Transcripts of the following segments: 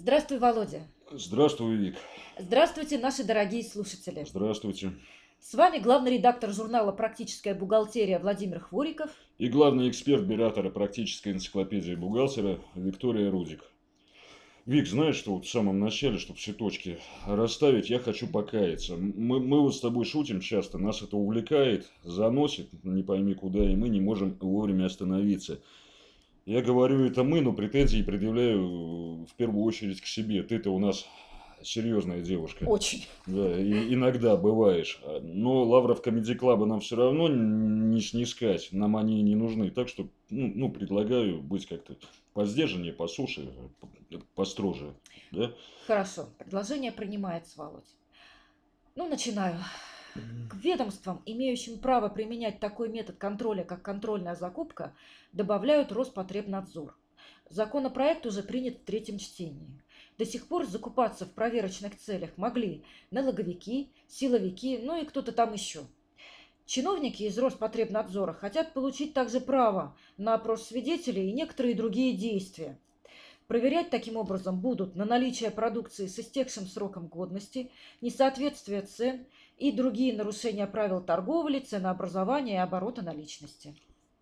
Здравствуй, Володя. Здравствуй, Вик. Здравствуйте, наши дорогие слушатели. Здравствуйте. С вами главный редактор журнала «Практическая бухгалтерия» Владимир Хвориков. И главный эксперт биратора практической энциклопедии бухгалтера Виктория Рудик. Вик, знаешь, что вот в самом начале, чтобы все точки расставить, я хочу покаяться. Мы, мы вот с тобой шутим часто, нас это увлекает, заносит, не пойми куда, и мы не можем вовремя остановиться. Я говорю это мы, но претензии предъявляю в первую очередь к себе. Ты-то у нас серьезная девушка. Очень. Да, и иногда бываешь. Но лавров комедий клаба нам все равно не снискать. Нам они не нужны. Так что, ну, ну предлагаю быть как-то посдержаннее, посуше, построже. Да? Хорошо. Предложение принимается, Володь. Ну, начинаю. К ведомствам, имеющим право применять такой метод контроля, как контрольная закупка, добавляют Роспотребнадзор. Законопроект уже принят в третьем чтении. До сих пор закупаться в проверочных целях могли налоговики, силовики, ну и кто-то там еще. Чиновники из Роспотребнадзора хотят получить также право на опрос свидетелей и некоторые другие действия. Проверять таким образом будут на наличие продукции с истекшим сроком годности, несоответствие цен и другие нарушения правил торговли, ценообразования и оборота наличности.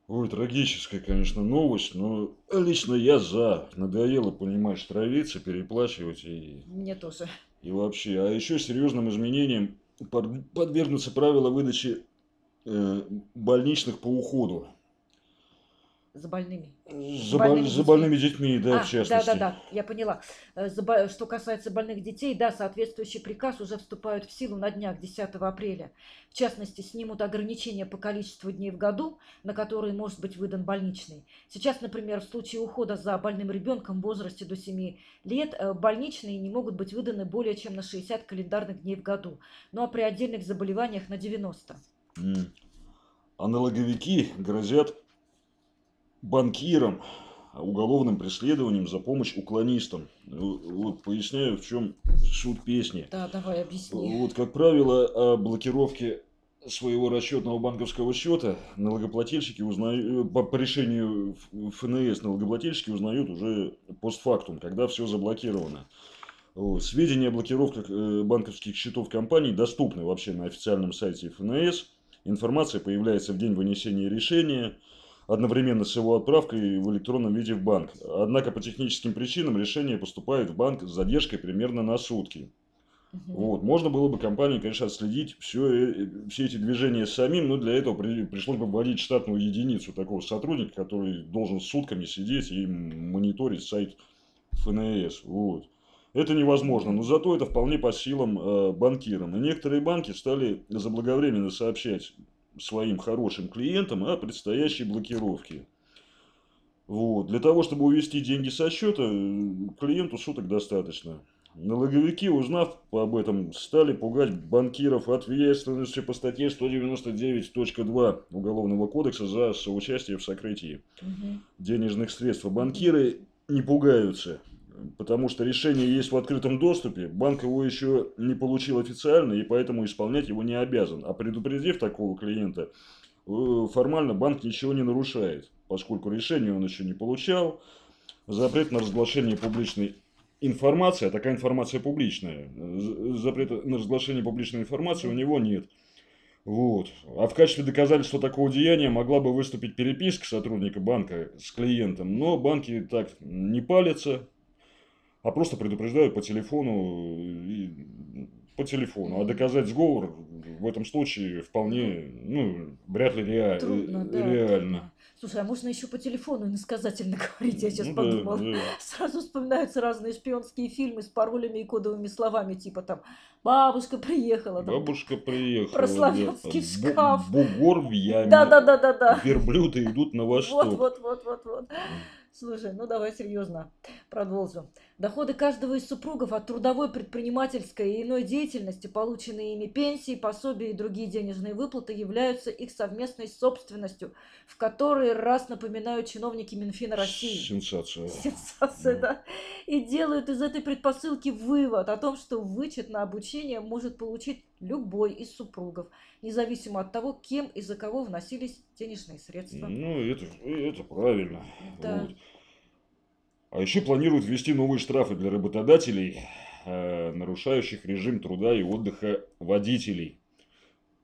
Ой, трагическая, конечно, новость, но лично я за. Надоело, понимаешь, травиться, переплачивать и... Мне тоже. И вообще. А еще серьезным изменением подвергнутся правила выдачи э, больничных по уходу. За больными. За, больными, за больными детьми, да, а, в частности. Да, да, да, я поняла. Э, за, что касается больных детей, да, соответствующий приказ уже вступает в силу на днях 10 апреля. В частности, снимут ограничения по количеству дней в году, на которые может быть выдан больничный. Сейчас, например, в случае ухода за больным ребенком в возрасте до 7 лет, э, больничные не могут быть выданы более чем на 60 календарных дней в году, ну а при отдельных заболеваниях на 90. Mm. А налоговики грозят банкирам, уголовным преследованием за помощь уклонистам. Вот поясняю, в чем суть песни. Да, давай объясни. Вот, как правило, о блокировке своего расчетного банковского счета налогоплательщики узнают, по, по решению ФНС налогоплательщики узнают уже постфактум, когда все заблокировано. Сведения о блокировках э, банковских счетов компаний доступны вообще на официальном сайте ФНС. Информация появляется в день вынесения решения одновременно с его отправкой в электронном виде в банк. Однако по техническим причинам решение поступает в банк с задержкой примерно на сутки. Угу. Вот. Можно было бы компании, конечно, отследить все, э, все эти движения самим, но для этого при, пришлось бы вводить штатную единицу такого сотрудника, который должен сутками сидеть и мониторить сайт ФНС. Вот. Это невозможно, но зато это вполне по силам э, банкирам. И некоторые банки стали заблаговременно сообщать своим хорошим клиентам о предстоящей блокировке. Вот. Для того, чтобы увести деньги со счета, клиенту суток достаточно. Налоговики, узнав об этом, стали пугать банкиров ответственностью по статье 199.2 Уголовного кодекса за соучастие в сокрытии угу. денежных средств. Банкиры не пугаются потому что решение есть в открытом доступе, банк его еще не получил официально, и поэтому исполнять его не обязан. А предупредив такого клиента, э, формально банк ничего не нарушает, поскольку решение он еще не получал. Запрет на разглашение публичной информации, а такая информация публичная, запрет на разглашение публичной информации у него нет. Вот. А в качестве доказательства такого деяния могла бы выступить переписка сотрудника банка с клиентом, но банки так не палятся, а просто предупреждают по телефону и по телефону. А доказать сговор в этом случае вполне, ну, вряд ли реаль... Трудно, да, реально. Трудно. Слушай, а можно еще по телефону иносказательно говорить, я сейчас ну, подумала. Да, да. Сразу вспоминаются разные шпионские фильмы с паролями и кодовыми словами, типа там «Бабушка приехала». Там, Бабушка приехала. Про славянский да, шкаф. Бугор в яме. Да-да-да-да-да. Верблюды идут на восток. Вот-вот-вот-вот-вот. Слушай, ну давай серьезно продолжим. Доходы каждого из супругов от трудовой, предпринимательской и иной деятельности, полученные ими пенсии, пособия и другие денежные выплаты, являются их совместной собственностью, в которой, раз напоминают чиновники Минфина России. Сенсация. Сенсация, да. да. И делают из этой предпосылки вывод о том, что вычет на обучение может получить любой из супругов, независимо от того, кем и за кого вносились денежные средства. Ну, это, это правильно. Да. Вот. А еще планируют ввести новые штрафы для работодателей, э, нарушающих режим труда и отдыха водителей.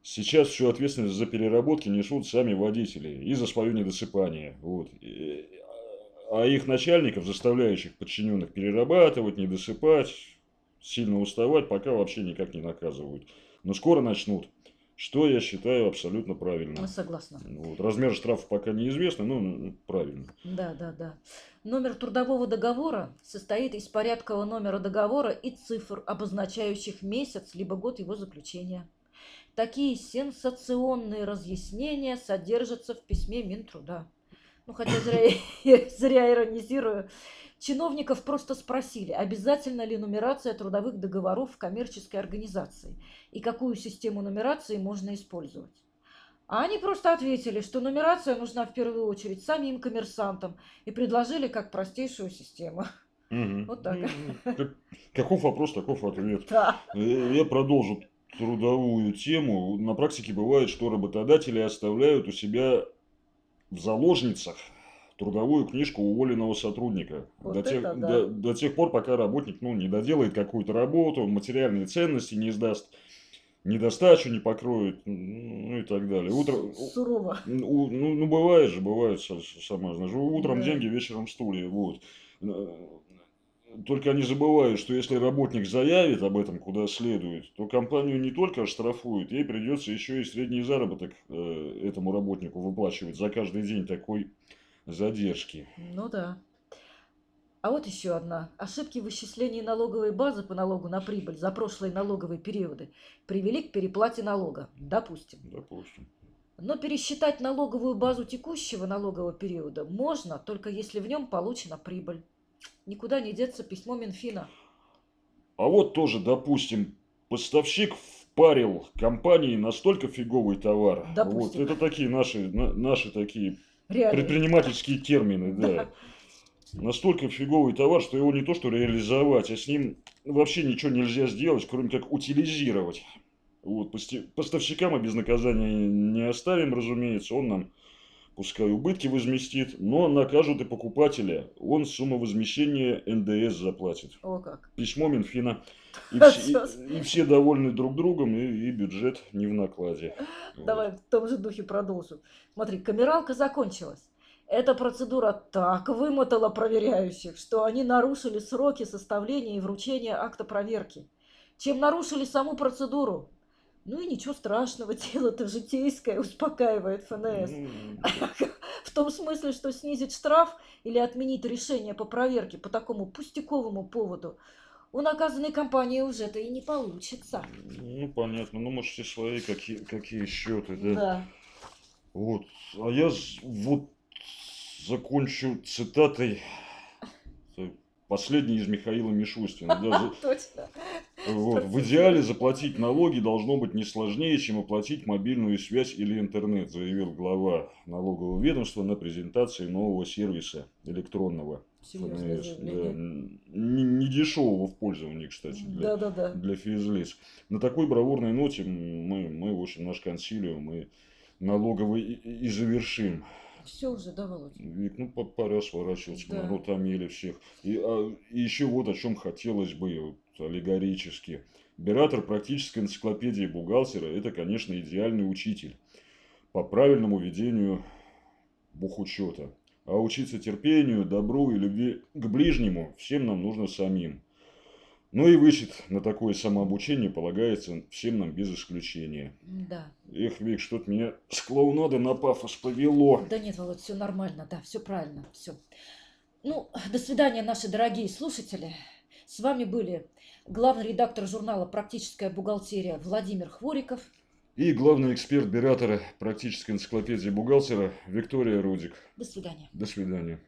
Сейчас всю ответственность за переработки несут сами водители и за свое недосыпание. Вот. А их начальников, заставляющих подчиненных перерабатывать, недосыпать, сильно уставать, пока вообще никак не наказывают. Но скоро начнут. Что я считаю абсолютно правильно. Ну, согласна. Вот. Размер штрафа пока неизвестно, но правильно. Да, да, да. Номер трудового договора состоит из порядкового номера договора и цифр, обозначающих месяц либо год его заключения. Такие сенсационные разъяснения содержатся в письме Минтруда. Ну, хотя зря, зря иронизирую. Чиновников просто спросили, обязательно ли нумерация трудовых договоров в коммерческой организации и какую систему нумерации можно использовать. А они просто ответили, что нумерация нужна в первую очередь самим коммерсантам и предложили как простейшую систему. Угу. Вот так. Каков вопрос, таков ответ. Да. Э, я продолжу трудовую тему. На практике бывает, что работодатели оставляют у себя в заложницах трудовую книжку уволенного сотрудника. Вот до, тех, да. до, до тех пор, пока работник ну, не доделает какую-то работу, материальные ценности не сдаст, недостачу не покроет, ну и так далее. Утро, Сурово. ну, ну, бывает же, бывает, сама знаешь. Утром Да. деньги, вечером стулья. Вот. Только они забывают, что если работник заявит об этом куда следует, то компанию не только оштрафуют, ей придется еще и средний заработок э, этому работнику выплачивать за каждый день такой задержки. Ну да. А вот еще одна. Ошибки в вычислении налоговой базы по налогу на прибыль за прошлые налоговые периоды привели к переплате налога, допустим. Допустим. Но пересчитать налоговую базу текущего налогового периода можно, только если в нем получена прибыль. Никуда не деться письмо Минфина. А вот тоже, допустим, поставщик впарил компании настолько фиговый товар. Вот Допустим. это такие наши, на- наши такие Реально. предпринимательские термины, да. Настолько фиговый товар, что его не то что реализовать, а с ним вообще ничего нельзя сделать, кроме как утилизировать. Вот, поставщикам мы без наказания не оставим, разумеется, он нам пускай убытки возместит, но накажут и покупателя, он сумму возмещения НДС заплатит. О как. Письмо Минфина, и, все, и- и все довольны друг другом, и, и бюджет не в накладе. Вот. Давай в том же духе продолжим. Смотри, камералка закончилась. Эта процедура так вымотала проверяющих, что они нарушили сроки составления и вручения акта проверки. Чем нарушили саму процедуру. Ну и ничего страшного, дело-то житейское, успокаивает ФНС. Ну, В том смысле, что снизить штраф или отменить решение по проверке по такому пустяковому поводу у наказанной компании уже-то и не получится. Ну, понятно. Ну, может, все свои какие, какие счеты, да? Да. Вот. А я вот закончу цитатой последней из Михаила Мишустина. да, Точно. Вот. В идеале заплатить налоги должно быть не сложнее, чем оплатить мобильную связь или интернет, заявил глава налогового ведомства на презентации нового сервиса электронного Серьезное. Да. Не, не дешевого в пользовании, кстати, для, Да-да-да. для физлиц. На такой бравурной ноте мы, мы, в общем, наш консилиум и налоговый и, и завершим. Все уже, да, Володь? Вик, ну по- пора сворачиваться, Да. мы утомили всех. И, а, и еще вот о чем хотелось бы вот, аллегорически. Биратор практической энциклопедии бухгалтера – это, конечно, идеальный учитель по правильному ведению бухучета. А учиться терпению, добру и любви к ближнему всем нам нужно самим. Ну и вычет на такое самообучение полагается всем нам без исключения. Да. Эх, Вик, что-то меня с клоунады на пафос повело. Да нет, Володь, все нормально, да, все правильно, все. Ну, до свидания, наши дорогие слушатели. С вами были главный редактор журнала «Практическая бухгалтерия» Владимир Хвориков. И главный эксперт Биратора практической энциклопедии бухгалтера Виктория Рудик. До свидания. До свидания.